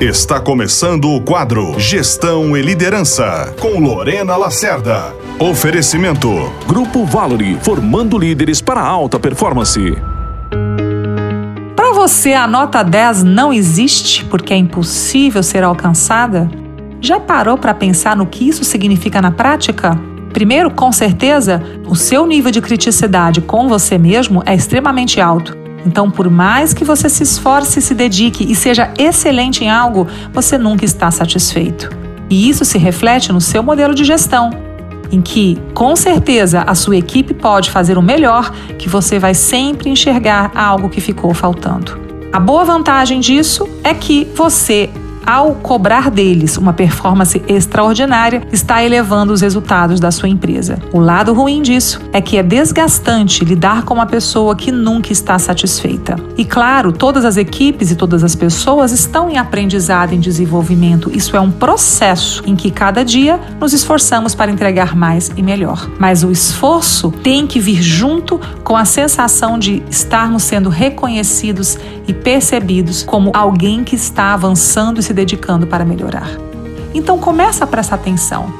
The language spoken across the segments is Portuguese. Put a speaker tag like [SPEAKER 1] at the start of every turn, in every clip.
[SPEAKER 1] Está começando o quadro Gestão e Liderança, com Lorena Lacerda. Oferecimento:
[SPEAKER 2] Grupo Valory, formando líderes para alta performance.
[SPEAKER 3] Para você, a nota 10 não existe porque é impossível ser alcançada? Já parou para pensar no que isso significa na prática? Primeiro, com certeza, o seu nível de criticidade com você mesmo é extremamente alto. Então, por mais que você se esforce, se dedique e seja excelente em algo, você nunca está satisfeito. E isso se reflete no seu modelo de gestão, em que, com certeza, a sua equipe pode fazer o melhor, que você vai sempre enxergar algo que ficou faltando. A boa vantagem disso é que você ao cobrar deles uma performance extraordinária, está elevando os resultados da sua empresa. O lado ruim disso é que é desgastante lidar com uma pessoa que nunca está satisfeita. E claro, todas as equipes e todas as pessoas estão em aprendizado, em desenvolvimento. Isso é um processo em que cada dia nos esforçamos para entregar mais e melhor. Mas o esforço tem que vir junto com a sensação de estarmos sendo reconhecidos e percebidos como alguém que está avançando e se dedicando para melhorar. Então começa a prestar atenção.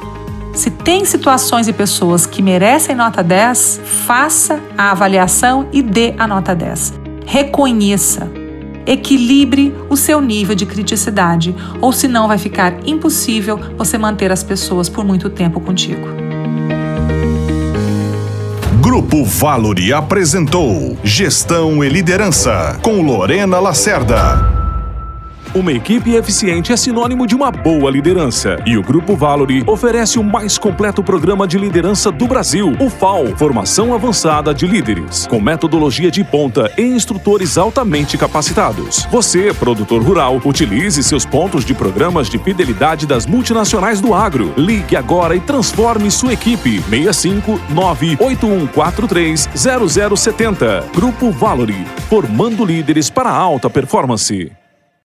[SPEAKER 3] Se tem situações e pessoas que merecem nota 10, faça a avaliação e dê a nota 10. Reconheça. Equilibre o seu nível de criticidade, ou senão vai ficar impossível você manter as pessoas por muito tempo contigo.
[SPEAKER 1] Grupo Valori apresentou Gestão e Liderança com Lorena Lacerda.
[SPEAKER 2] Uma equipe eficiente é sinônimo de uma boa liderança. E o Grupo Valory oferece o mais completo programa de liderança do Brasil, o FAO Formação Avançada de Líderes, com metodologia de ponta e instrutores altamente capacitados. Você, produtor rural, utilize seus pontos de programas de fidelidade das multinacionais do agro. Ligue agora e transforme sua equipe. 65 98143 0070. Grupo Valory, formando líderes para alta performance.